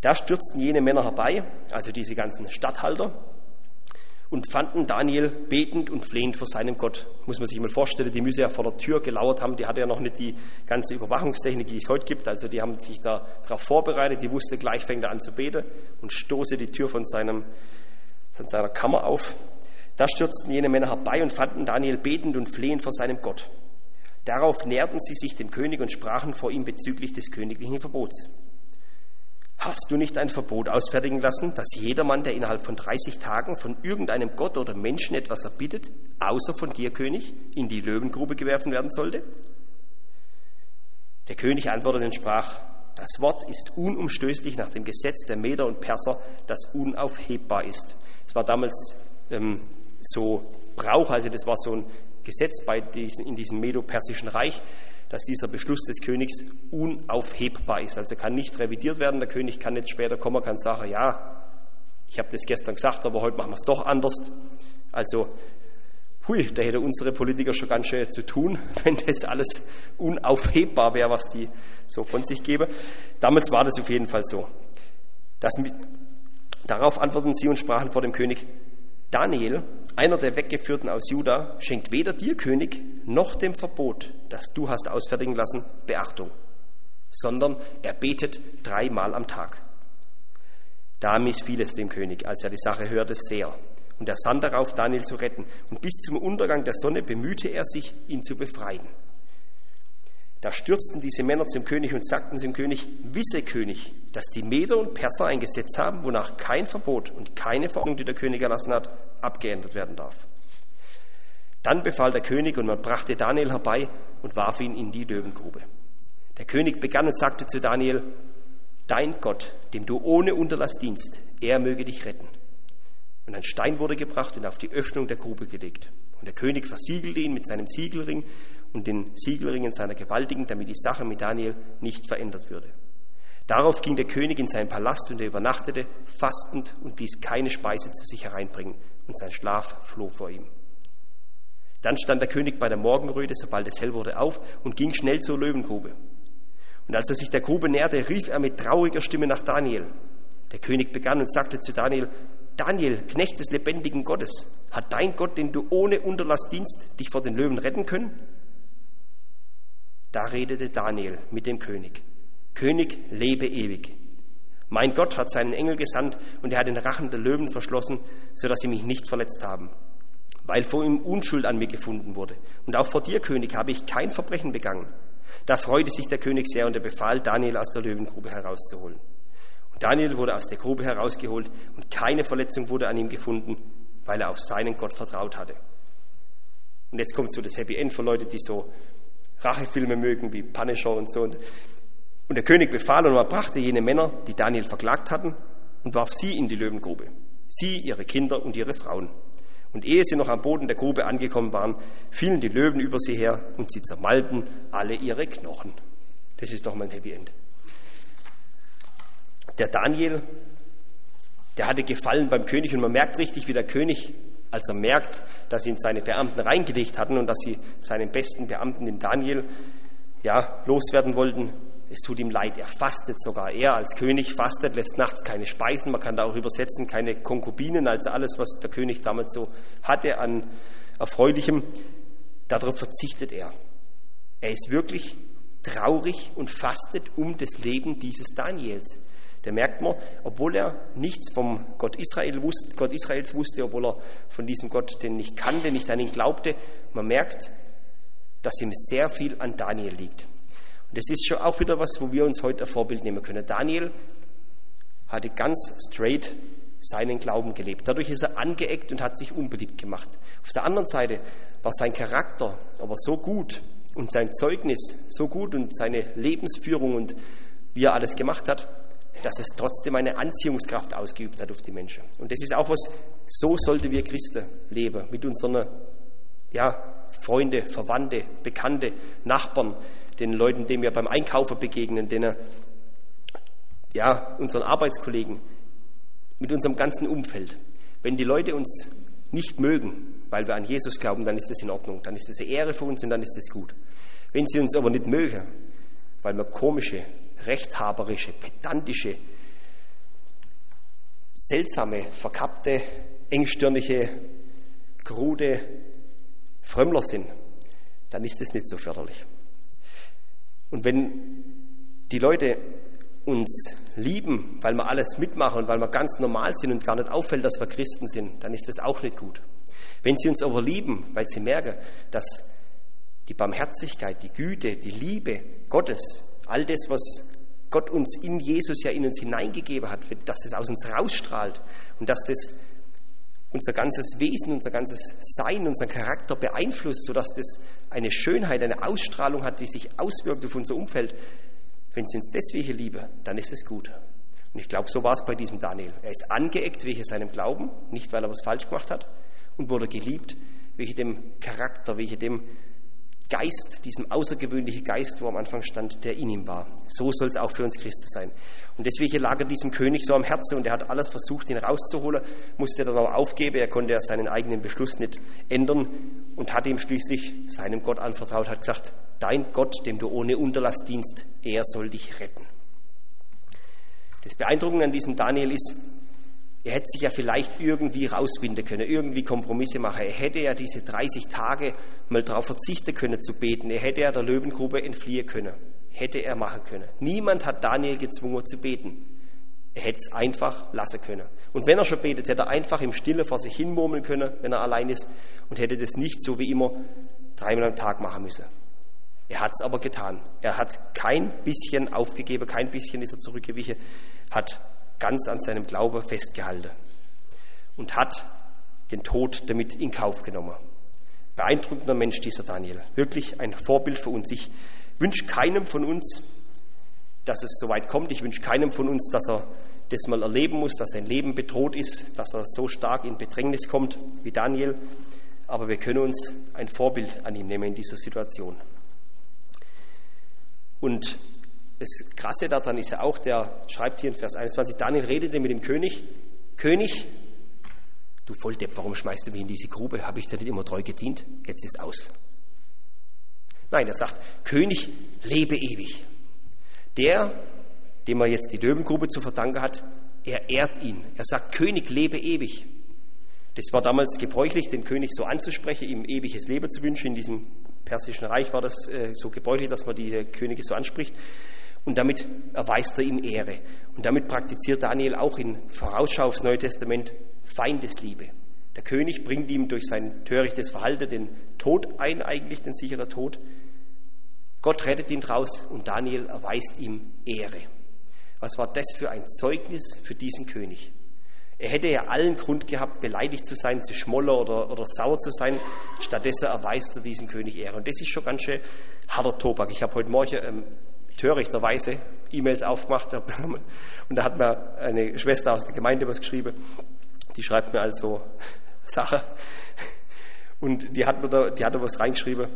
Da stürzten jene Männer herbei, also diese ganzen Statthalter, und fanden Daniel betend und flehend vor seinem Gott. Muss man sich mal vorstellen, die müsse ja vor der Tür gelauert haben, die hatte ja noch nicht die ganze Überwachungstechnik, die es heute gibt, also die haben sich da darauf vorbereitet, die wusste gleich, fängt er an zu beten und stoße die Tür von, seinem, von seiner Kammer auf. Da stürzten jene Männer herbei und fanden Daniel betend und flehend vor seinem Gott. Darauf näherten sie sich dem König und sprachen vor ihm bezüglich des königlichen Verbots. Hast du nicht ein Verbot ausfertigen lassen, dass jedermann, der innerhalb von 30 Tagen von irgendeinem Gott oder Menschen etwas erbittet, außer von dir, König, in die Löwengrube geworfen werden sollte? Der König antwortete und sprach, das Wort ist unumstößlich nach dem Gesetz der Meder und Perser, das unaufhebbar ist. Es war damals ähm, so Brauch, also das war so ein Gesetz bei diesen, in diesem Medo-Persischen Reich, dass dieser Beschluss des Königs unaufhebbar ist. Also kann nicht revidiert werden. Der König kann nicht später kommen, kann sagen, ja, ich habe das gestern gesagt, aber heute machen wir es doch anders. Also, hui, da hätte unsere Politiker schon ganz schön zu tun, wenn das alles unaufhebbar wäre, was die so von sich geben. Damals war das auf jeden Fall so. Das, darauf antworteten sie und sprachen vor dem König, Daniel, einer der Weggeführten aus Juda, schenkt weder dir, König, noch dem Verbot, das du hast ausfertigen lassen, Beachtung, sondern er betet dreimal am Tag. Da missfiel es dem König, als er die Sache hörte, sehr. Und er sann darauf, Daniel zu retten. Und bis zum Untergang der Sonne bemühte er sich, ihn zu befreien. Da stürzten diese Männer zum König und sagten zum König, wisse König, dass die Meder und Perser ein Gesetz haben, wonach kein Verbot und keine Verordnung, die der König erlassen hat, abgeändert werden darf. Dann befahl der König und man brachte Daniel herbei und warf ihn in die Löwengrube. Der König begann und sagte zu Daniel, Dein Gott, dem du ohne Unterlass dienst, er möge dich retten. Und ein Stein wurde gebracht und auf die Öffnung der Grube gelegt. Und der König versiegelte ihn mit seinem Siegelring und den Siegelringen seiner Gewaltigen, damit die Sache mit Daniel nicht verändert würde. Darauf ging der König in seinen Palast und er übernachtete fastend und ließ keine Speise zu sich hereinbringen, und sein Schlaf floh vor ihm. Dann stand der König bei der Morgenröte, sobald es hell wurde, auf und ging schnell zur Löwengrube. Und als er sich der Grube näherte, rief er mit trauriger Stimme nach Daniel. Der König begann und sagte zu Daniel, Daniel, Knecht des lebendigen Gottes, hat dein Gott, den du ohne Unterlass dienst, dich vor den Löwen retten können? Da redete Daniel mit dem König. König, lebe ewig. Mein Gott hat seinen Engel gesandt und er hat den Rachen der Löwen verschlossen, sodass sie mich nicht verletzt haben, weil vor ihm Unschuld an mir gefunden wurde. Und auch vor dir, König, habe ich kein Verbrechen begangen. Da freute sich der König sehr und er befahl, Daniel aus der Löwengrube herauszuholen. Und Daniel wurde aus der Grube herausgeholt und keine Verletzung wurde an ihm gefunden, weil er auf seinen Gott vertraut hatte. Und jetzt kommt so das Happy End für Leute, die so Rachefilme mögen, wie Punisher und so. Und der König befahl und man brachte jene Männer, die Daniel verklagt hatten, und warf sie in die Löwengrube. Sie, ihre Kinder und ihre Frauen. Und ehe sie noch am Boden der Grube angekommen waren, fielen die Löwen über sie her und sie zermalten alle ihre Knochen. Das ist doch mein Happy End. Der Daniel, der hatte Gefallen beim König und man merkt richtig, wie der König als er merkt, dass ihn seine Beamten reingelegt hatten und dass sie seinen besten Beamten, den Daniel, ja, loswerden wollten, es tut ihm leid. Er fastet sogar. Er als König fastet, lässt nachts keine Speisen. Man kann da auch übersetzen, keine Konkubinen, also alles, was der König damals so hatte an Erfreulichem. Darauf verzichtet er. Er ist wirklich traurig und fastet um das Leben dieses Daniels. Da merkt man, obwohl er nichts vom Gott, Israel wusste, Gott Israels wusste, obwohl er von diesem Gott den nicht kannte, nicht an ihn glaubte, man merkt, dass ihm sehr viel an Daniel liegt. Und das ist schon auch wieder was, wo wir uns heute ein Vorbild nehmen können. Daniel hatte ganz straight seinen Glauben gelebt. Dadurch ist er angeeckt und hat sich unbeliebt gemacht. Auf der anderen Seite war sein Charakter aber so gut und sein Zeugnis so gut und seine Lebensführung und wie er alles gemacht hat, dass es trotzdem eine Anziehungskraft ausgeübt hat auf die Menschen. Und das ist auch was, so sollte wir Christen leben, mit unseren ja, Freunde, Verwandte, Bekannte, Nachbarn, den Leuten, denen wir beim Einkaufen begegnen, denen, ja, unseren Arbeitskollegen, mit unserem ganzen Umfeld. Wenn die Leute uns nicht mögen, weil wir an Jesus glauben, dann ist das in Ordnung, dann ist das eine Ehre für uns und dann ist das gut. Wenn sie uns aber nicht mögen, weil wir komische, rechthaberische, pedantische, seltsame, verkappte, engstirnige, krude Frömmler sind, dann ist es nicht so förderlich. Und wenn die Leute uns lieben, weil wir alles mitmachen und weil wir ganz normal sind und gar nicht auffällt, dass wir Christen sind, dann ist das auch nicht gut. Wenn sie uns aber lieben, weil sie merken, dass die Barmherzigkeit, die Güte, die Liebe Gottes, all das, was Gott uns in Jesus ja in uns hineingegeben hat, dass das aus uns rausstrahlt und dass das unser ganzes Wesen, unser ganzes Sein, unseren Charakter beeinflusst, sodass das eine Schönheit, eine Ausstrahlung hat, die sich auswirkt auf unser Umfeld. Wenn sie uns deswegen lieben, dann ist es gut. Und ich glaube, so war es bei diesem Daniel. Er ist angeeckt wegen seinem Glauben, nicht weil er was falsch gemacht hat, und wurde geliebt wegen dem Charakter, wegen dem Geist, diesem außergewöhnlichen Geist, wo am Anfang stand, der in ihm war. So soll es auch für uns Christen sein. Und deswegen lag er diesem König so am Herzen und er hat alles versucht, ihn rauszuholen, musste dann aber aufgeben. Er konnte ja seinen eigenen Beschluss nicht ändern und hat ihm schließlich seinem Gott anvertraut, hat gesagt, dein Gott, dem du ohne Unterlass dienst, er soll dich retten. Das Beeindruckende an diesem Daniel ist, er hätte sich ja vielleicht irgendwie rauswinden können, irgendwie Kompromisse machen. Er hätte ja diese 30 Tage mal darauf verzichten können zu beten. Er hätte ja der Löwengrube entfliehen können. Hätte er machen können. Niemand hat Daniel gezwungen zu beten. Er hätte es einfach lassen können. Und wenn er schon betet, hätte er einfach im Stille vor sich hin murmeln können, wenn er allein ist, und hätte das nicht so wie immer dreimal am Tag machen müssen. Er hat es aber getan. Er hat kein bisschen aufgegeben, kein bisschen ist er zurückgewichen, hat ganz an seinem Glauben festgehalten und hat den Tod damit in Kauf genommen. Beeindruckender Mensch dieser Daniel, wirklich ein Vorbild für uns. Ich wünsche keinem von uns, dass es so weit kommt. Ich wünsche keinem von uns, dass er das mal erleben muss, dass sein Leben bedroht ist, dass er so stark in Bedrängnis kommt wie Daniel. aber wir können uns ein Vorbild an ihm nehmen in dieser Situation. Und das Krasse daran ist ja auch, der schreibt hier in Vers 21, Daniel redete mit dem König, König, du Volldepp, warum schmeißt du mich in diese Grube? Habe ich dir nicht immer treu gedient? Jetzt ist aus. Nein, er sagt, König, lebe ewig. Der, dem er jetzt die Löwengrube zu verdanken hat, er ehrt ihn. Er sagt, König, lebe ewig. Das war damals gebräuchlich, den König so anzusprechen, ihm ewiges Leben zu wünschen. In diesem persischen Reich war das äh, so gebräuchlich, dass man die Könige so anspricht. Und damit erweist er ihm Ehre. Und damit praktiziert Daniel auch in Vorausschau aufs Neue Testament Feindesliebe. Der König bringt ihm durch sein törichtes Verhalten den Tod ein, eigentlich den sicheren Tod. Gott rettet ihn draus und Daniel erweist ihm Ehre. Was war das für ein Zeugnis für diesen König? Er hätte ja allen Grund gehabt, beleidigt zu sein, zu schmoller oder, oder sauer zu sein. Stattdessen erweist er diesem König Ehre. Und das ist schon ganz schön harter Tobak. Ich habe heute Morgen ähm, törichterweise E-Mails aufgemacht und da hat mir eine Schwester aus der Gemeinde was geschrieben. Die schreibt mir also Sachen. Und die hat, mir da, die hat da was reingeschrieben.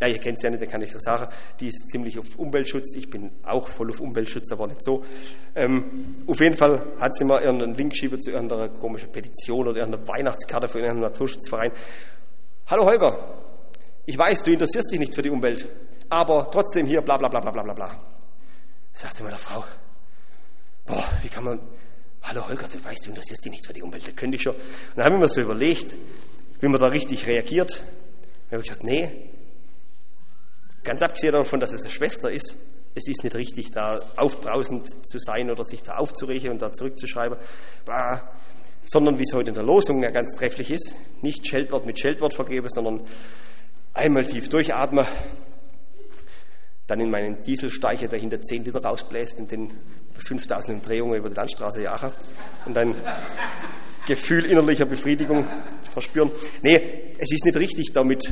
Ja, ihr kennt sie ja nicht, da kann ich so sagen. Die ist ziemlich auf Umweltschutz. Ich bin auch voll auf Umweltschutz, aber nicht so. Ähm, auf jeden Fall hat sie mal irgendeinen Link geschrieben zu irgendeiner komischen Petition oder irgendeiner Weihnachtskarte von irgendeinem Naturschutzverein. Hallo Holger, ich weiß, du interessierst dich nicht für die Umwelt, aber trotzdem hier bla bla bla bla bla bla. Sagte meiner Frau, boah, wie kann man, hallo Holger, du weißt, du interessierst dich nicht für die Umwelt, das könnte ich schon. Und dann habe ich mir so überlegt, wie man da richtig reagiert. Dann habe ich gesagt, nee, Ganz abgesehen davon, dass es eine Schwester ist, es ist nicht richtig, da aufbrausend zu sein oder sich da aufzuregen und da zurückzuschreiben, bah, sondern wie es heute in der Losung ja ganz trefflich ist, nicht Scheldwort mit Scheldwort vergeben, sondern einmal tief durchatmen, dann in meinen Dieselsteicher dahinter 10 Liter rausbläst und den 5000 Umdrehungen über die Landstraße jagen und dann Gefühl innerlicher Befriedigung verspüren. Nee, es ist nicht richtig, damit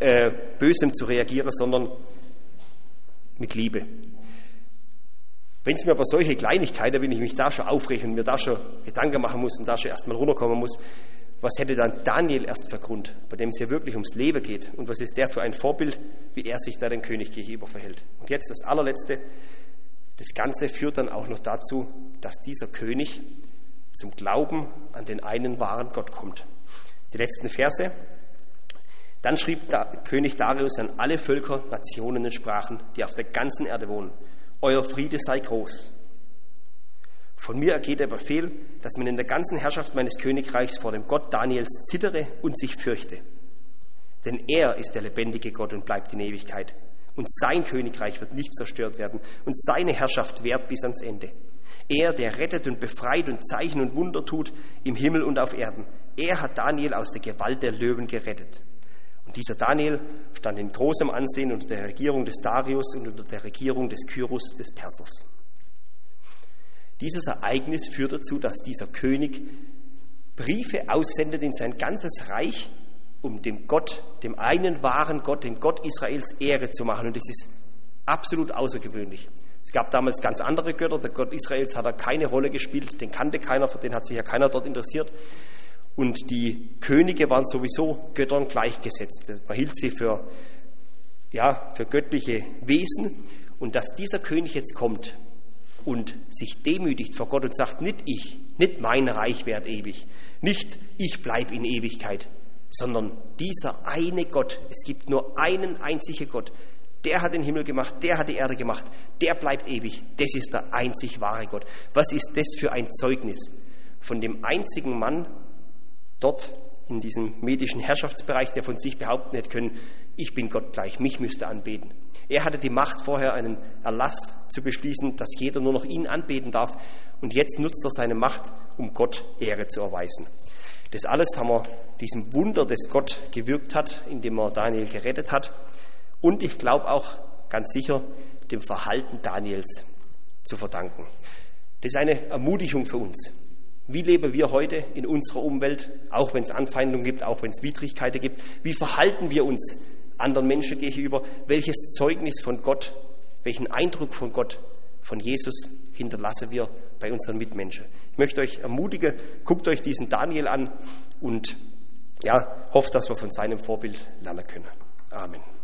äh, äh, Bösem zu reagieren, sondern mit Liebe. Wenn es mir aber solche Kleinigkeiten, wenn ich mich da schon aufrege und mir da schon Gedanken machen muss und da schon erstmal runterkommen muss, was hätte dann Daniel erst für Grund, bei dem es hier wirklich ums Leben geht? Und was ist der für ein Vorbild, wie er sich da dem König gegenüber verhält? Und jetzt das allerletzte. Das Ganze führt dann auch noch dazu, dass dieser König zum Glauben an den einen wahren Gott kommt. Die letzten Verse. Dann schrieb König Darius an alle Völker, Nationen und Sprachen, die auf der ganzen Erde wohnen, Euer Friede sei groß. Von mir ergeht der Befehl, dass man in der ganzen Herrschaft meines Königreichs vor dem Gott Daniels zittere und sich fürchte. Denn er ist der lebendige Gott und bleibt in Ewigkeit. Und sein Königreich wird nicht zerstört werden und seine Herrschaft währt bis ans Ende. Er, der rettet und befreit und Zeichen und Wunder tut im Himmel und auf Erden. Er hat Daniel aus der Gewalt der Löwen gerettet. Und dieser Daniel stand in großem Ansehen unter der Regierung des Darius und unter der Regierung des Kyrus des Persers. Dieses Ereignis führt dazu, dass dieser König Briefe aussendet in sein ganzes Reich, um dem Gott, dem einen wahren Gott, dem Gott Israels Ehre zu machen. Und das ist absolut außergewöhnlich. Es gab damals ganz andere Götter. Der Gott Israels hat da keine Rolle gespielt. Den kannte keiner, für den hat sich ja keiner dort interessiert. Und die Könige waren sowieso Göttern gleichgesetzt. Man hielt sie für, ja, für göttliche Wesen. Und dass dieser König jetzt kommt und sich demütigt vor Gott und sagt, nicht ich, nicht mein Reich währt ewig, nicht ich bleibe in Ewigkeit, sondern dieser eine Gott, es gibt nur einen einzigen Gott, der hat den Himmel gemacht, der hat die Erde gemacht, der bleibt ewig. Das ist der einzig wahre Gott. Was ist das für ein Zeugnis von dem einzigen Mann dort in diesem medischen Herrschaftsbereich, der von sich behaupten hätte können, ich bin Gott gleich, mich müsste anbeten. Er hatte die Macht vorher einen Erlass zu beschließen, dass jeder nur noch ihn anbeten darf und jetzt nutzt er seine Macht, um Gott Ehre zu erweisen. Das alles haben wir diesem Wunder, das Gott gewirkt hat, indem er Daniel gerettet hat, und ich glaube auch ganz sicher dem Verhalten Daniels zu verdanken. Das ist eine Ermutigung für uns. Wie leben wir heute in unserer Umwelt, auch wenn es Anfeindungen gibt, auch wenn es Widrigkeiten gibt? Wie verhalten wir uns anderen Menschen gegenüber? Welches Zeugnis von Gott, welchen Eindruck von Gott, von Jesus hinterlassen wir bei unseren Mitmenschen? Ich möchte euch ermutigen, guckt euch diesen Daniel an und ja, hoffe, dass wir von seinem Vorbild lernen können. Amen.